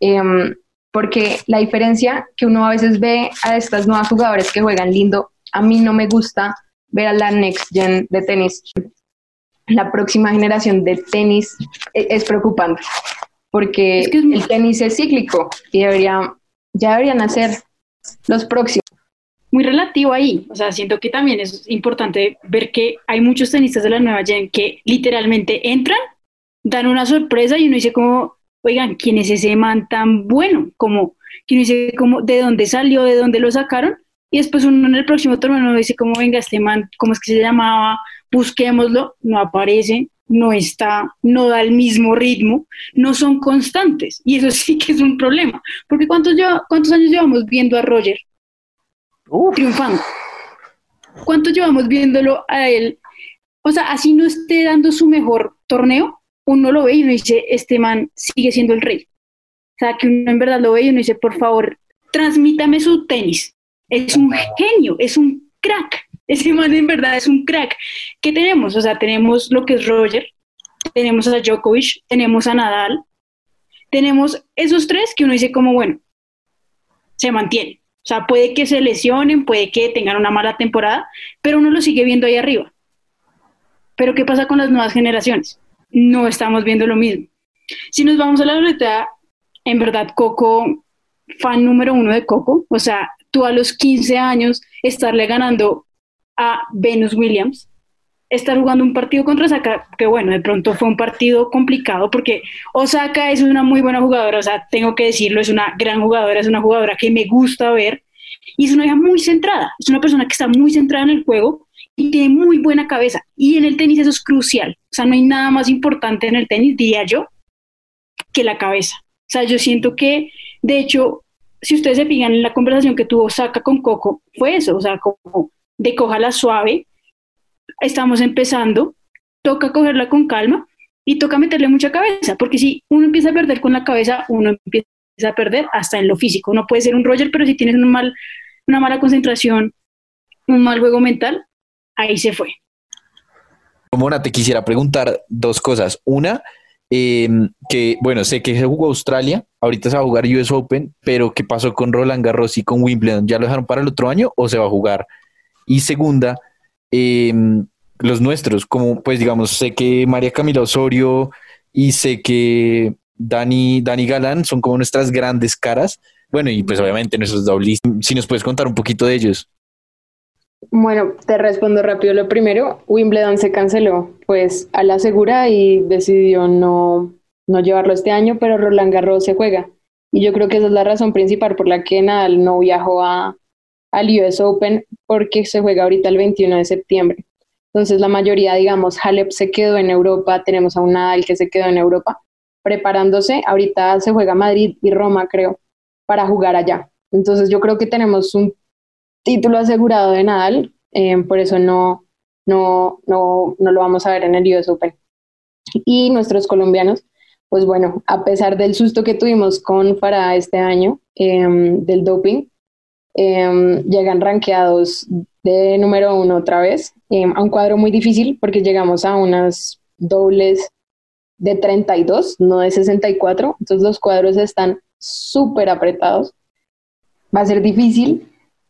[SPEAKER 2] Em, porque la diferencia que uno a veces ve a estas nuevas jugadoras que juegan lindo, a mí no me gusta ver a la next gen de tenis. La próxima generación de tenis e- es preocupante, porque
[SPEAKER 1] Es que es muy-
[SPEAKER 2] el tenis es cíclico y debería, ya deberían hacer los próximos.
[SPEAKER 1] muy relativo ahí. O sea, siento que también es importante ver que hay muchos tenistas de la nueva gen que literalmente entran, dan una sorpresa y uno dice como, oigan, ¿quién es ese man tan bueno? Como, que uno dice como, ¿de dónde salió? ¿De dónde lo sacaron? Y después uno en el próximo torneo dice como, venga, este man, ¿cómo es que se llamaba? Busquémoslo, no aparece, no está, no da el mismo ritmo, no son constantes. Y eso sí que es un problema. Porque ¿cuántos, lleva- cuántos años llevamos viendo a Roger?
[SPEAKER 4] Uf,
[SPEAKER 1] triunfando. ¿Cuánto llevamos viéndolo a él? O sea, así no esté dando su mejor torneo, uno lo ve y uno dice, este man sigue siendo el rey. O sea, que uno en verdad lo ve y uno dice, por favor, transmítame su tenis. Es un genio, es un crack. Ese man en verdad es un crack. ¿Qué tenemos? O sea, tenemos lo que es Roger, tenemos a Djokovic, tenemos a Nadal, tenemos esos tres que uno dice como, bueno, se mantiene. O sea, puede que se lesionen, puede que tengan una mala temporada, pero uno lo sigue viendo ahí arriba. Pero ¿qué pasa con las nuevas generaciones? No estamos viendo lo mismo. Si nos vamos a la verdad, en verdad, Coco, fan número uno de Coco, o sea, tú a los 15 años estarle ganando a Venus Williams, estar jugando un partido contra Osaka, que bueno, de pronto fue un partido complicado porque Osaka es una muy buena jugadora, o sea, tengo que decirlo, es una gran jugadora, es una jugadora que me gusta ver y es una hija muy centrada, es una persona que está muy centrada en el juego y tiene muy buena cabeza. Y en el tenis eso es crucial, o sea, no hay nada más importante en el tenis, diría yo, que la cabeza. O sea, yo siento que, de hecho, si ustedes se fijan en la conversación que tuvo Osaka con Coco, fue eso, o sea, como de cójala suave, estamos empezando, toca cogerla con calma y toca meterle mucha cabeza, porque si uno empieza a perder con la cabeza, uno empieza a perder hasta en lo físico. No puede ser un Roger, pero si tienes un mal, una mala concentración, un mal juego mental, ahí se fue.
[SPEAKER 3] Mona, te quisiera preguntar dos cosas. Una, eh, que bueno, sé que se jugó Australia, ahorita se va a jugar US Open, pero ¿qué pasó con Roland Garros y con Wimbledon? ¿Ya lo dejaron para el otro año o se va a jugar? Y segunda, eh, los nuestros, como pues digamos, sé que María Camila Osorio y sé que Dani, Dani Galán son como nuestras grandes caras. Bueno, y pues obviamente nuestros doblistas. Si nos puedes contar un poquito de ellos.
[SPEAKER 2] Bueno, te respondo rápido lo primero. Wimbledon se canceló, pues a la segura y decidió no, no llevarlo este año, pero Roland Garros se juega. Y yo creo que esa es la razón principal por la que Nadal no viajó a, al US Open, porque se juega ahorita el 21 de septiembre. Entonces la mayoría, digamos, Halep se quedó en Europa, tenemos a un Nadal que se quedó en Europa preparándose. Ahorita se juega Madrid y Roma, creo, para jugar allá. Entonces yo creo que tenemos un título asegurado de Nadal, eh, por eso no, no, no, no lo vamos a ver en el US Open. Y nuestros colombianos, pues bueno, a pesar del susto que tuvimos con Farah este año eh, del doping, eh, llegan rankeados de número uno otra vez, eh, a un cuadro muy difícil porque llegamos a unas dobles de 32, no de 64, entonces los cuadros están súper apretados. Va a ser difícil,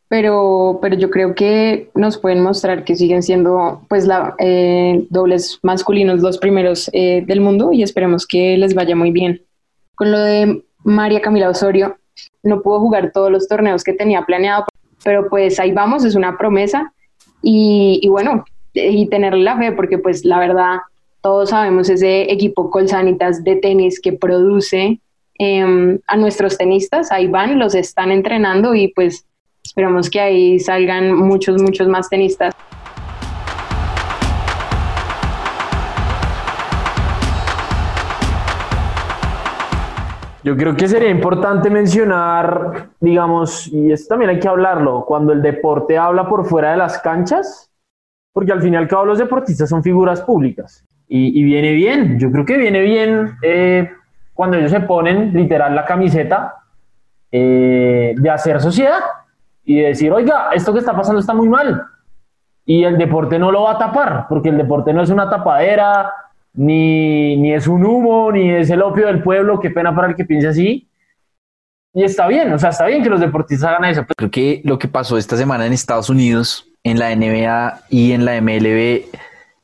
[SPEAKER 2] pero, pero yo creo que nos pueden mostrar que siguen siendo pues la, eh, dobles masculinos los primeros eh, del mundo y esperemos que les vaya muy bien. Con lo de María Camila Osorio, no pudo jugar todos los torneos que tenía planeado, pero pues ahí vamos, es una promesa y, bueno, y tenerle la fe porque pues la verdad todos sabemos ese equipo Colsanitas de tenis que produce eh, a nuestros tenistas, ahí van, los están entrenando y pues esperamos que ahí salgan muchos, muchos más tenistas.
[SPEAKER 4] Yo creo que sería importante mencionar, digamos, y esto también hay que hablarlo, cuando el deporte habla por fuera de las canchas, porque al fin y al cabo los deportistas son figuras públicas. Y, y viene bien, yo creo que viene bien eh, cuando ellos se ponen literal la camiseta eh, de hacer sociedad y de decir, oiga, esto que está pasando está muy mal. Y el deporte no lo va a tapar, porque el deporte no es una tapadera, ni, ni es un humo, ni es el opio del pueblo, qué pena para el que piense así. Y está bien, o sea, está bien que los deportistas hagan eso.
[SPEAKER 3] Creo que lo que pasó esta semana en Estados Unidos, en la NBA y en la MLB,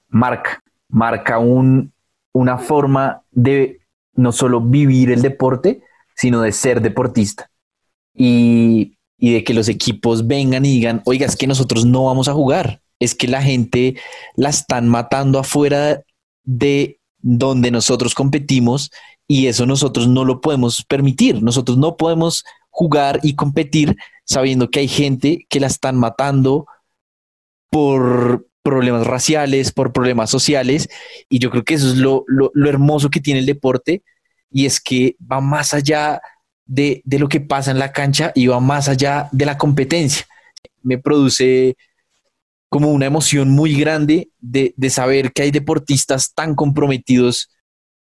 [SPEAKER 3] marca. marca un, una forma de no solo vivir el deporte, sino de ser deportista. Y, y de que los equipos vengan y digan, oiga, es que nosotros no vamos a jugar, es que la gente la están matando afuera de donde nosotros competimos y eso nosotros no lo podemos permitir. Nosotros no podemos jugar y competir sabiendo que hay gente que la están matando por problemas raciales, por problemas sociales. Y yo creo que eso es lo, hermoso que tiene el deporte y es que va más allá de, de, lo que pasa en la cancha y va más allá de la competencia. Me produce como una emoción muy grande de, de saber que hay deportistas tan comprometidos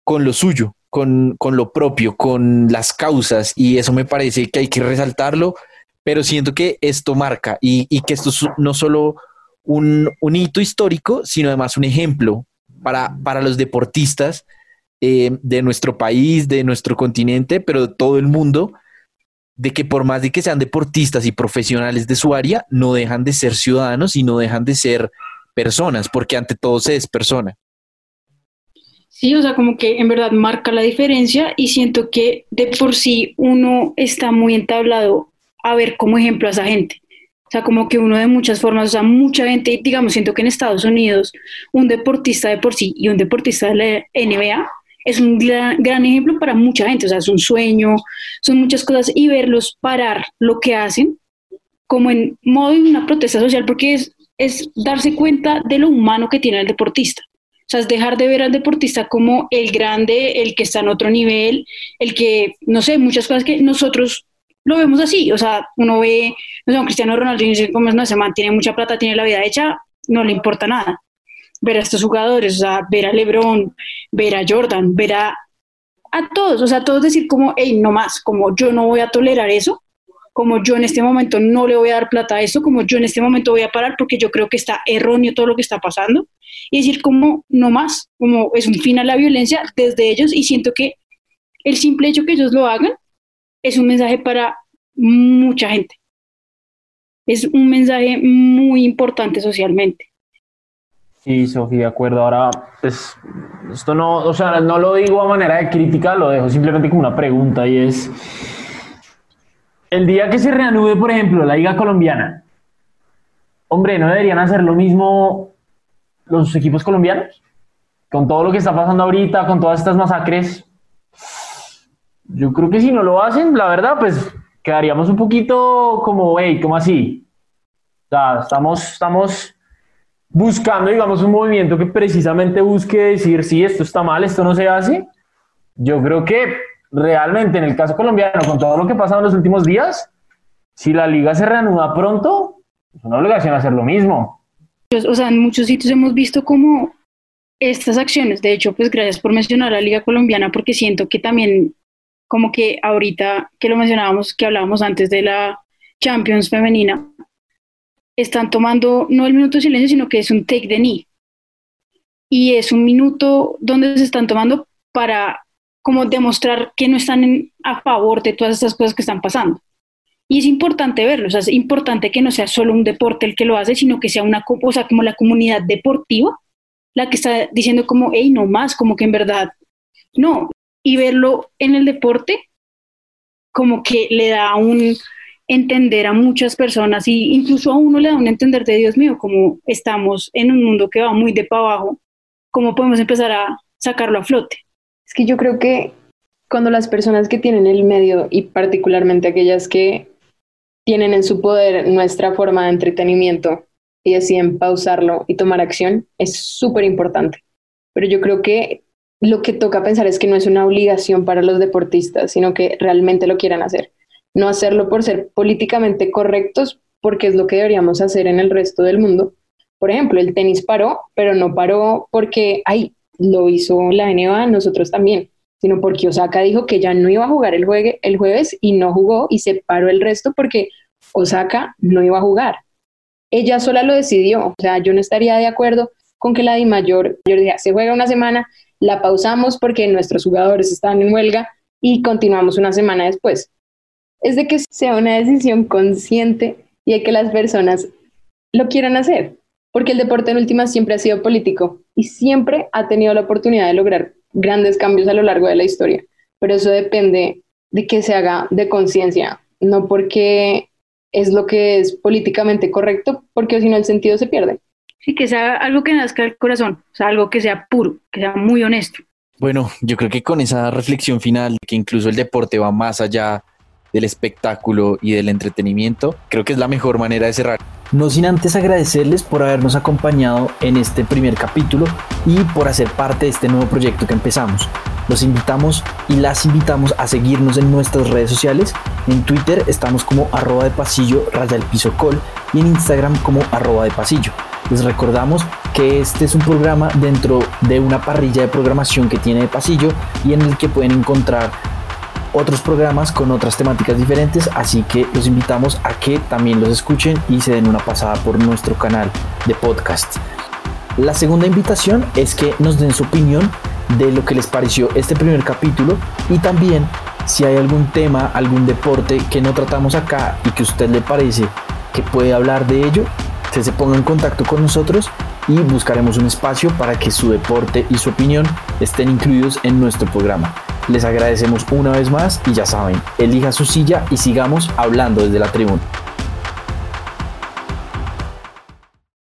[SPEAKER 3] con lo suyo, con, con, lo propio, con las causas, y eso me parece que hay que resaltarlo, pero siento que esto marca y, y que esto es no solo un, un, hito histórico, sino además un ejemplo para, para los deportistas eh, de nuestro país, de nuestro continente, pero de todo el mundo, de que por más de que sean deportistas y profesionales de su área, no dejan de ser ciudadanos y no dejan de ser personas, porque ante todo se es persona.
[SPEAKER 1] Sí, o sea, como que en verdad marca la diferencia y siento que de por sí uno está muy entablado a ver como ejemplo a esa gente. O sea, como que uno de muchas formas, o sea, mucha gente, digamos, siento que en Estados Unidos un deportista de por sí y un deportista de la NBA es un gran, ejemplo para mucha gente, o sea, es un sueño, son muchas cosas y verlos parar lo que hacen como en modo de una protesta social, porque es, es darse cuenta de lo humano que tiene el deportista. O sea, es dejar de ver al deportista como el grande, el que está en otro nivel, el que, no sé, muchas cosas que nosotros lo vemos así. O sea, uno ve, no sé, Cristiano Ronaldo y dice, como no, se mantiene mucha plata, tiene la vida hecha, no le importa nada ver a estos jugadores, o sea, ver a LeBron, ver a Jordan, ver a, a todos, o sea, todos decir como, hey, no más, como yo no voy a tolerar eso, como yo en este momento no le voy a dar plata a eso, como yo en este momento voy a parar porque yo creo que está erróneo todo lo que está pasando, y decir como, no más, como es un fin a la violencia desde ellos, y siento que el simple hecho que ellos lo hagan es un mensaje para mucha gente. Es un mensaje muy importante socialmente.
[SPEAKER 4] Sí, Sofía, de acuerdo. Ahora, pues, esto no, o sea, no lo digo a manera de crítica, lo dejo simplemente como una pregunta y es, el día que se reanude, por ejemplo, la Liga Colombiana, hombre, ¿no deberían hacer lo mismo los equipos colombianos? Con todo lo que está pasando ahorita, con todas estas masacres. Yo creo que si no lo hacen, la verdad, pues quedaríamos un poquito como, hey, ¿cómo así? O sea, estamos, estamos buscando, digamos, un movimiento que precisamente busque decir, si esto está mal, esto no se hace. Yo creo que realmente en el caso colombiano, con todo lo que ha pasado en los últimos días, si la liga se reanuda pronto, es una obligación hacer lo mismo.
[SPEAKER 1] O sea, en muchos sitios hemos visto como estas acciones, de hecho, pues gracias por mencionar a la liga colombiana, porque siento que también, como que ahorita que lo mencionábamos, que hablábamos antes de la Champions femenina, están tomando no el minuto de silencio, sino que es un take de knee. Y es un minuto donde se están tomando para como demostrar que no están a favor de todas estas cosas que están pasando. Y es importante verlo, o sea, es importante que no sea solo un deporte el que lo hace, sino que sea una cosa como la comunidad deportiva la que está diciendo como, hey, no más, como que en verdad, no. Y verlo en el deporte como que le da un, entender a muchas personas y incluso a uno le da un entender de Dios mío, como estamos en un mundo que va muy de para abajo, ¿cómo podemos empezar a sacarlo a flote?
[SPEAKER 2] Es que yo creo que cuando las personas que tienen el medio y particularmente aquellas que tienen en su poder nuestra forma de entretenimiento y deciden pausarlo y tomar acción, es súper importante. Pero yo creo que lo que toca pensar es que no es una obligación para los deportistas, sino que realmente lo quieran hacer no hacerlo por ser políticamente correctos, porque es lo que deberíamos hacer en el resto del mundo. Por ejemplo, el tenis paró, pero no paró porque, ay, lo hizo la NBA, nosotros también, sino porque Osaka dijo que ya no iba a jugar el, el jueves y no jugó y se paró el resto porque Osaka no iba a jugar. Ella sola lo decidió, o sea, yo no estaría de acuerdo con que la Di Mayor, día se juega una semana, la pausamos porque nuestros jugadores están en huelga y continuamos una semana después es de que sea una decisión consciente y de que las personas lo quieran hacer, porque el deporte en última siempre ha sido político y siempre ha tenido la oportunidad de lograr grandes cambios a lo largo de la historia, pero eso depende de que se haga de conciencia, no porque es lo que es políticamente correcto, porque si no el sentido se pierde.
[SPEAKER 1] Sí, que sea algo que nazca del corazón, o sea, algo que sea puro, que sea muy honesto.
[SPEAKER 5] Bueno, yo creo que con esa reflexión final, que incluso el deporte va más allá del espectáculo y del entretenimiento, creo que es la mejor manera de cerrar.
[SPEAKER 3] No sin antes agradecerles por habernos acompañado en este primer capítulo y por hacer parte de este nuevo proyecto que empezamos. Los invitamos y las invitamos a seguirnos en nuestras redes sociales. En Twitter estamos como arroba de pasillo raya el piso col y en Instagram como arroba de pasillo. Les recordamos que este es un programa dentro de una parrilla de programación que tiene de pasillo y en el que pueden encontrar otros programas con otras temáticas diferentes, así que los invitamos a que también los escuchen y se den una pasada por nuestro canal de podcast. La segunda invitación es que nos den su opinión de lo que les pareció este primer capítulo y también si hay algún tema, algún deporte que no tratamos acá y que a usted le parece que puede hablar de ello, se, se ponga en contacto con nosotros y buscaremos un espacio para que su deporte y su opinión estén incluidos en nuestro programa. Les agradecemos una vez más y ya saben, elija su silla y sigamos hablando desde la tribuna.